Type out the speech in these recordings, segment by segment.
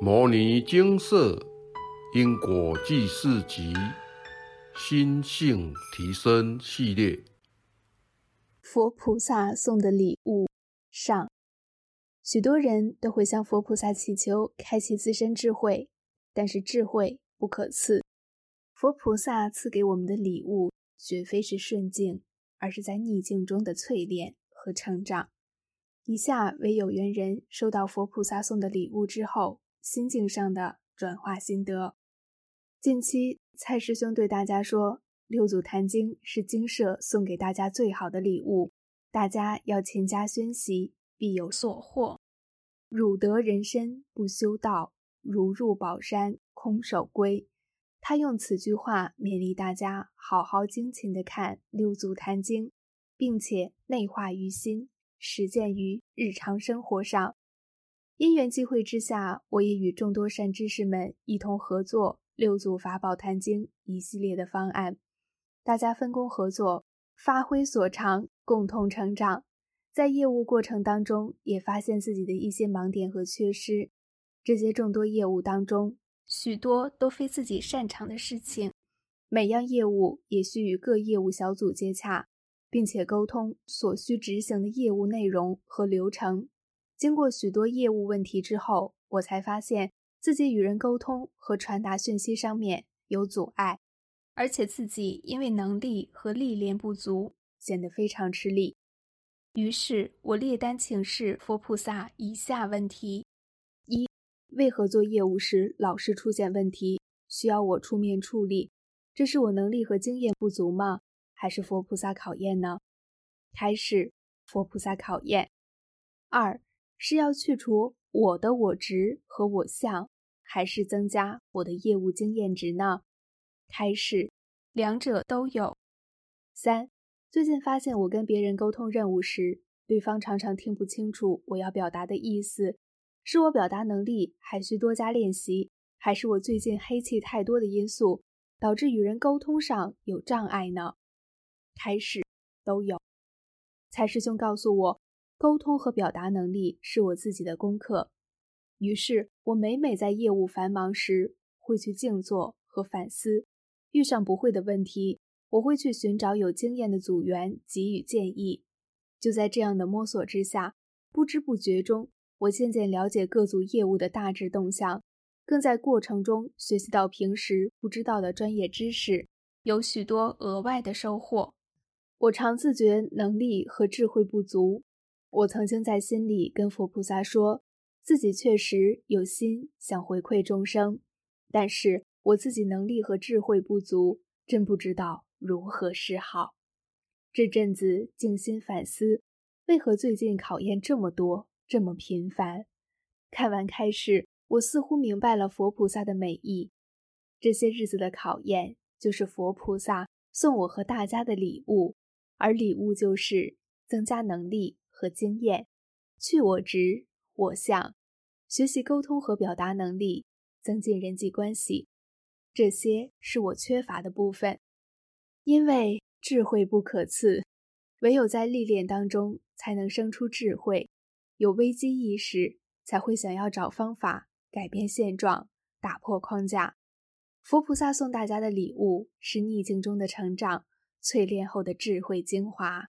摩尼精舍因果记事集心性提升系列，佛菩萨送的礼物上，许多人都会向佛菩萨祈求开启自身智慧，但是智慧不可赐。佛菩萨赐给我们的礼物，绝非是顺境，而是在逆境中的淬炼和成长。以下为有缘人收到佛菩萨送的礼物之后。心境上的转化心得。近期蔡师兄对大家说：“六祖坛经是经社送给大家最好的礼物，大家要勤加宣习，必有所获。汝得人身不修道，如入宝山空手归。”他用此句话勉励大家好好精勤地看六祖坛经，并且内化于心，实践于日常生活上。因缘际会之下，我也与众多善知识们一同合作《六祖法宝坛经》一系列的方案，大家分工合作，发挥所长，共同成长。在业务过程当中，也发现自己的一些盲点和缺失。这些众多业务当中，许多都非自己擅长的事情，每样业务也需与各业务小组接洽，并且沟通所需执行的业务内容和流程。经过许多业务问题之后，我才发现自己与人沟通和传达讯息上面有阻碍，而且自己因为能力和历练不足，显得非常吃力。于是我列单请示佛菩萨以下问题：一、为何做业务时老是出现问题，需要我出面处理？这是我能力和经验不足吗？还是佛菩萨考验呢？开始，佛菩萨考验。二。是要去除我的我值和我相，还是增加我的业务经验值呢？开始，两者都有。三，最近发现我跟别人沟通任务时，对方常常听不清楚我要表达的意思，是我表达能力还需多加练习，还是我最近黑气太多的因素导致与人沟通上有障碍呢？开始，都有。蔡师兄告诉我。沟通和表达能力是我自己的功课，于是我每每在业务繁忙时，会去静坐和反思。遇上不会的问题，我会去寻找有经验的组员给予建议。就在这样的摸索之下，不知不觉中，我渐渐了解各组业务的大致动向，更在过程中学习到平时不知道的专业知识，有许多额外的收获。我常自觉能力和智慧不足。我曾经在心里跟佛菩萨说，自己确实有心想回馈众生，但是我自己能力和智慧不足，真不知道如何是好。这阵子静心反思，为何最近考验这么多，这么频繁？看完开示，我似乎明白了佛菩萨的美意。这些日子的考验，就是佛菩萨送我和大家的礼物，而礼物就是增加能力。和经验，去我执我相，学习沟通和表达能力，增进人际关系，这些是我缺乏的部分。因为智慧不可赐，唯有在历练当中才能生出智慧。有危机意识，才会想要找方法改变现状，打破框架。佛菩萨送大家的礼物是逆境中的成长，淬炼后的智慧精华。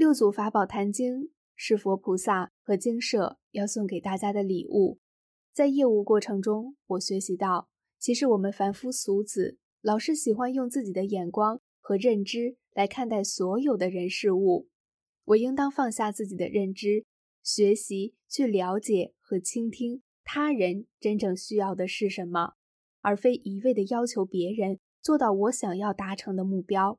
六祖法宝坛经是佛菩萨和经社要送给大家的礼物。在业务过程中，我学习到，其实我们凡夫俗子老是喜欢用自己的眼光和认知来看待所有的人事物。我应当放下自己的认知，学习去了解和倾听他人真正需要的是什么，而非一味的要求别人做到我想要达成的目标，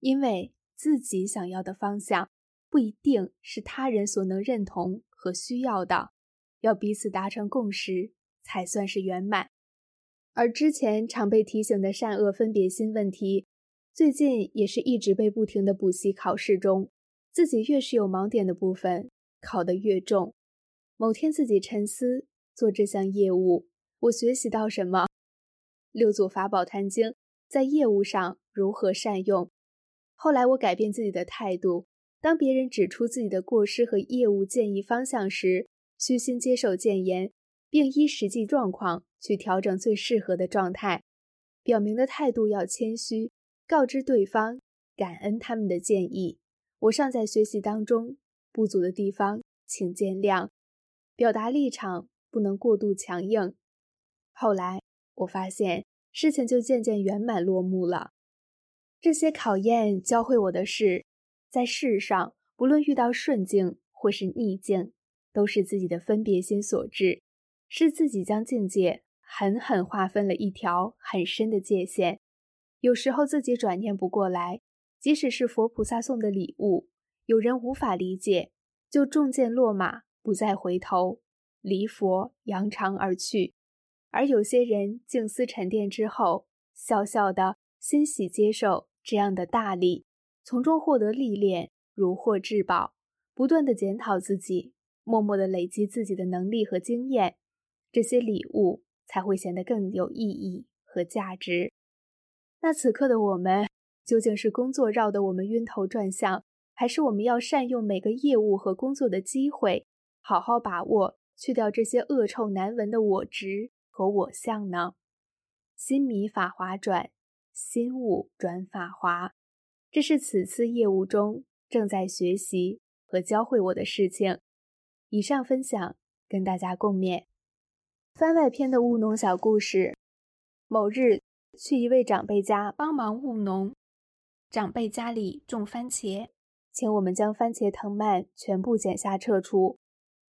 因为。自己想要的方向不一定是他人所能认同和需要的，要彼此达成共识才算是圆满。而之前常被提醒的善恶分别心问题，最近也是一直被不停的补习考试中，自己越是有盲点的部分，考得越重。某天自己沉思做这项业务，我学习到什么？六祖法宝坛经在业务上如何善用？后来我改变自己的态度，当别人指出自己的过失和业务建议方向时，虚心接受谏言，并依实际状况去调整最适合的状态。表明的态度要谦虚，告知对方感恩他们的建议。我尚在学习当中，不足的地方请见谅。表达立场不能过度强硬。后来我发现事情就渐渐圆满落幕了。这些考验教会我的是，在世上不论遇到顺境或是逆境，都是自己的分别心所致，是自己将境界。狠狠划分了一条很深的界限，有时候自己转念不过来，即使是佛菩萨送的礼物，有人无法理解，就中箭落马，不再回头，离佛扬长而去；而有些人静思沉淀之后，笑笑的欣喜接受这样的大礼，从中获得历练，如获至宝，不断的检讨自己，默默的累积自己的能力和经验，这些礼物。才会显得更有意义和价值。那此刻的我们，究竟是工作绕得我们晕头转向，还是我们要善用每个业务和工作的机会，好好把握，去掉这些恶臭难闻的我执和我相呢？心迷法华转，心悟转法华，这是此次业务中正在学习和教会我的事情。以上分享跟大家共勉。番外篇的务农小故事：某日去一位长辈家帮忙务农，长辈家里种番茄，请我们将番茄藤蔓全部剪下撤除。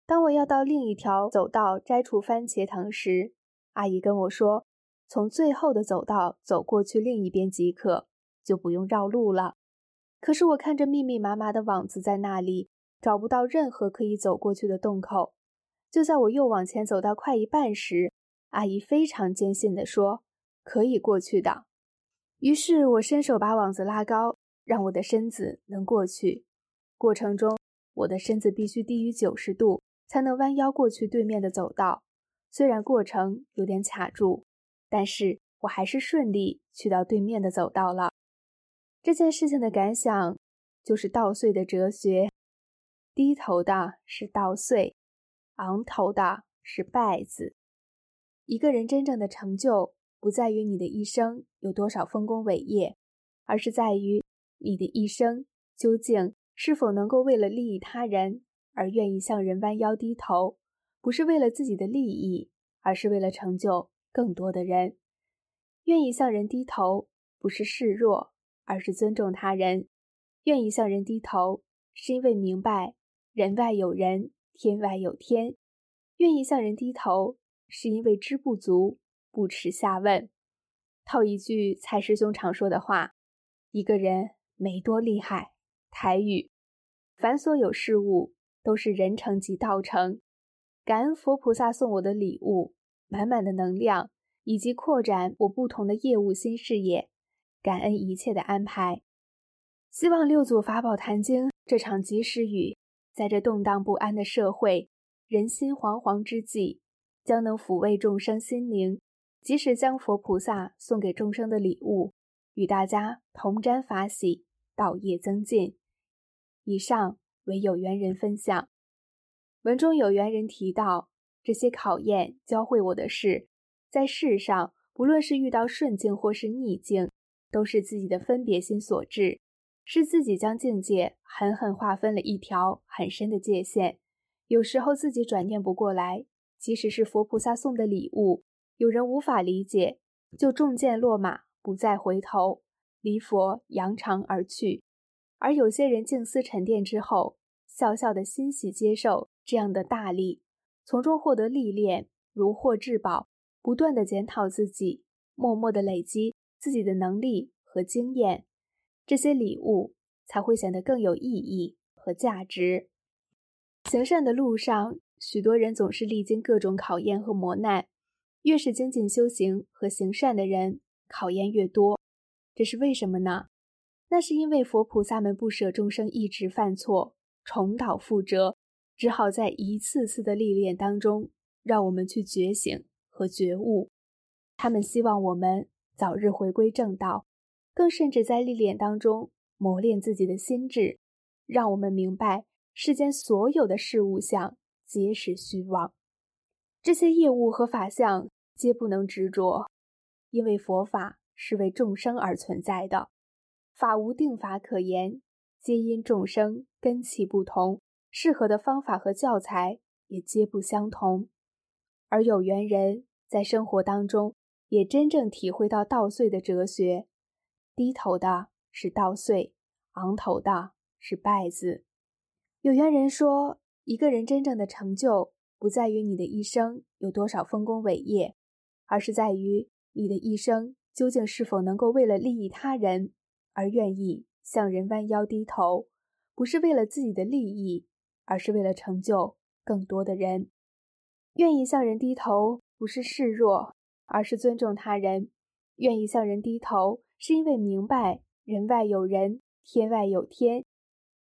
当我要到另一条走道摘除番茄藤时，阿姨跟我说：“从最后的走道走过去另一边即可，就不用绕路了。”可是我看着密密麻麻的网子在那里，找不到任何可以走过去的洞口。就在我又往前走到快一半时，阿姨非常坚信地说：“可以过去的。”于是我伸手把网子拉高，让我的身子能过去。过程中，我的身子必须低于九十度，才能弯腰过去对面的走道。虽然过程有点卡住，但是我还是顺利去到对面的走道了。这件事情的感想就是稻穗的哲学：低头的是稻穗。昂头的是败子。一个人真正的成就，不在于你的一生有多少丰功伟业，而是在于你的一生究竟是否能够为了利益他人而愿意向人弯腰低头，不是为了自己的利益，而是为了成就更多的人。愿意向人低头，不是示弱，而是尊重他人。愿意向人低头，是因为明白人外有人。天外有天，愿意向人低头，是因为知不足，不耻下问。套一句蔡师兄常说的话：“一个人没多厉害。”台语，凡所有事物都是人成即道成。感恩佛菩萨送我的礼物，满满的能量，以及扩展我不同的业务新事业。感恩一切的安排。希望六祖法宝坛经这场及时雨。在这动荡不安的社会、人心惶惶之际，将能抚慰众生心灵，即使将佛菩萨送给众生的礼物，与大家同沾法喜，道业增进。以上为有缘人分享。文中有缘人提到，这些考验教会我的是，在世上不论是遇到顺境或是逆境，都是自己的分别心所致。是自己将境界狠狠划分了一条很深的界限，有时候自己转念不过来，即使是佛菩萨送的礼物，有人无法理解，就中箭落马，不再回头，离佛扬长而去；而有些人静思沉淀之后，笑笑的欣喜接受这样的大利，从中获得历练，如获至宝，不断的检讨自己，默默的累积自己的能力和经验。这些礼物才会显得更有意义和价值。行善的路上，许多人总是历经各种考验和磨难。越是精进修行和行善的人，考验越多。这是为什么呢？那是因为佛菩萨们不舍众生一直犯错，重蹈覆辙，只好在一次次的历练当中，让我们去觉醒和觉悟。他们希望我们早日回归正道。更甚至在历练当中磨练自己的心智，让我们明白世间所有的事物相皆是虚妄。这些业物和法相皆不能执着，因为佛法是为众生而存在的，法无定法可言，皆因众生根器不同，适合的方法和教材也皆不相同。而有缘人在生活当中也真正体会到稻穗的哲学，低头的是稻穗，昂头的是稗子。有缘人说，一个人真正的成就，不在于你的一生有多少丰功伟业，而是在于你的一生究竟是否能够为了利益他人而愿意向人弯腰低头，不是为了自己的利益，而是为了成就更多的人。愿意向人低头，不是示弱，而是尊重他人；愿意向人低头，是因为明白人外有人，天外有天；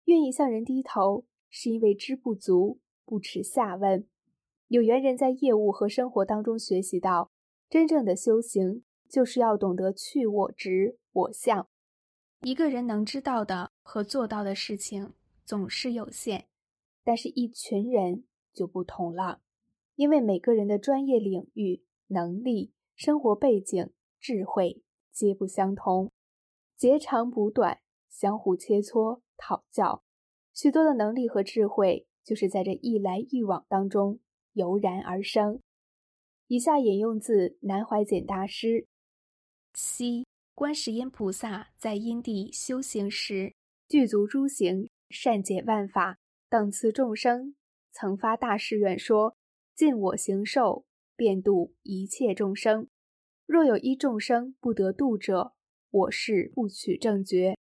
愿意向人低头。是因为知不足，不耻下问。有缘人在业务和生活当中学习到，真正的修行就是要懂得去我执、我相。一个人能知道的和做到的事情总是有限，但是一群人就不同了，因为每个人的专业领域、能力、生活背景、智慧皆不相同，截长补短，相互切磋讨教。许多的能力和智慧，就是在这一来一往当中油然而生。以下引用自南怀瑾大师：昔观世音菩萨在因地修行时，具足诸行，善解万法，等次众生，曾发大誓愿说：尽我行受，便度一切众生。若有一众生不得度者，我是不取正觉。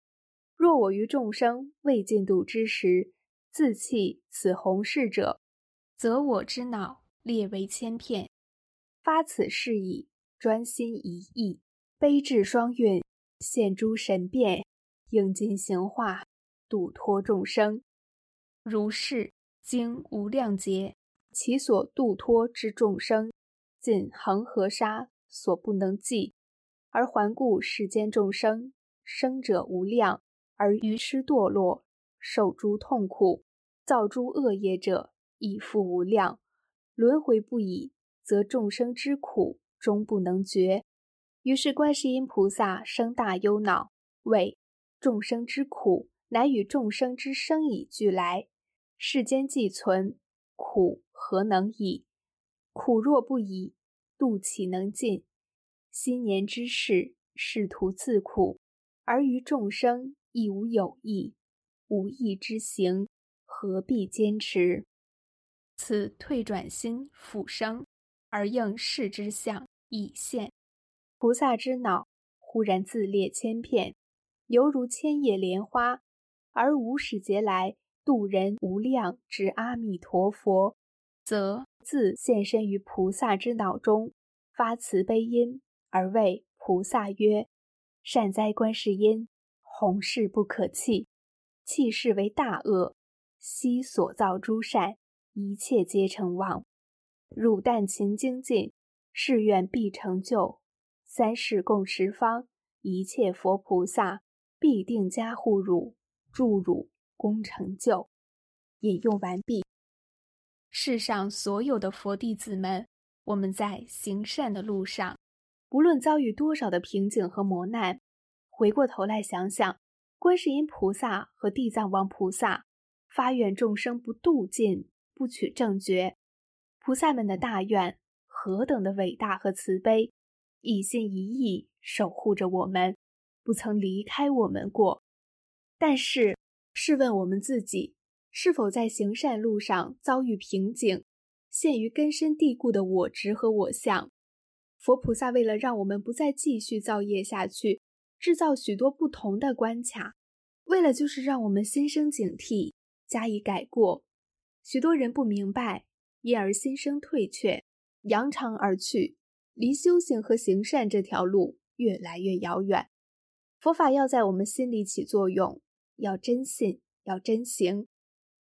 若我于众生未尽度之时，自弃此弘誓者，则我之脑列为千片。发此誓已，专心一意，悲智双运，现诸神变，应尽行化，度脱众生。如是经无量劫，其所度脱之众生，尽恒河沙所不能计，而环顾世间众生，生者无量。而愚痴堕落，受诸痛苦，造诸恶业者亦复无量，轮回不已，则众生之苦终不能绝。于是观世音菩萨生大忧恼，谓众生之苦，乃与众生之生已俱来。世间既存，苦何能已？苦若不已，度岂能尽？新年之事，仕途自苦，而于众生。亦无有益，无益之行，何必坚持？此退转心复生，而应世之相已现。菩萨之脑忽然自裂千片，犹如千叶莲花，而无始劫来度人无量之阿弥陀佛，则自现身于菩萨之脑中，发慈悲音，而谓菩萨曰：“善哉，观世音！”弘誓不可弃，弃世为大恶。昔所造诸善，一切皆成妄。汝但勤精进，誓愿必成就。三世共十方，一切佛菩萨必定加护汝，助汝功成就。引用完毕。世上所有的佛弟子们，我们在行善的路上，不论遭遇多少的瓶颈和磨难。回过头来想想，观世音菩萨和地藏王菩萨发愿众生不度尽、不取正觉，菩萨们的大愿何等的伟大和慈悲，一心一意守护着我们，不曾离开我们过。但是，试问我们自己，是否在行善路上遭遇瓶颈，陷于根深蒂固的我执和我相？佛菩萨为了让我们不再继续造业下去。制造许多不同的关卡，为了就是让我们心生警惕，加以改过。许多人不明白，因而心生退却，扬长而去，离修行和行善这条路越来越遥远。佛法要在我们心里起作用，要真信，要真行。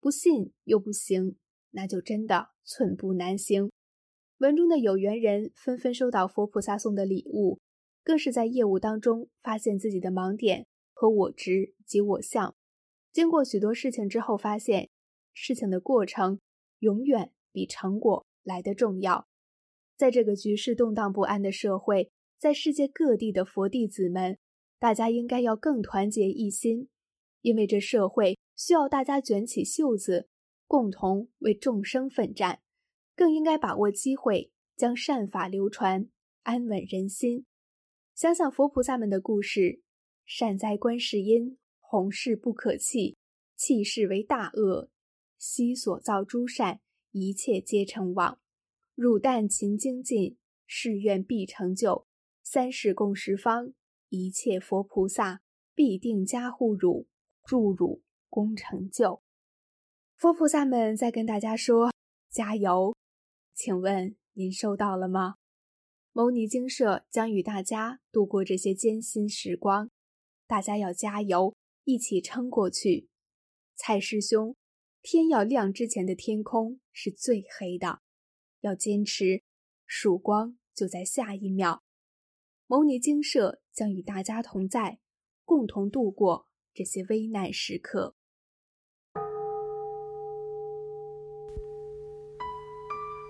不信又不行，那就真的寸步难行。文中的有缘人纷纷收到佛菩萨送的礼物。更是在业务当中发现自己的盲点和我执及我相，经过许多事情之后，发现事情的过程永远比成果来得重要。在这个局势动荡不安的社会，在世界各地的佛弟子们，大家应该要更团结一心，因为这社会需要大家卷起袖子，共同为众生奋战。更应该把握机会，将善法流传，安稳人心。想想佛菩萨们的故事：善哉观世音，弘誓不可弃，弃世为大恶。悉所造诸善，一切皆成往。汝但勤精进，誓愿必成就。三世共十方，一切佛菩萨必定加护汝，助汝功成就。佛菩萨们在跟大家说：加油！请问您收到了吗？牟尼精舍将与大家度过这些艰辛时光，大家要加油，一起撑过去。蔡师兄，天要亮之前的天空是最黑的，要坚持，曙光就在下一秒。牟尼精舍将与大家同在，共同度过这些危难时刻。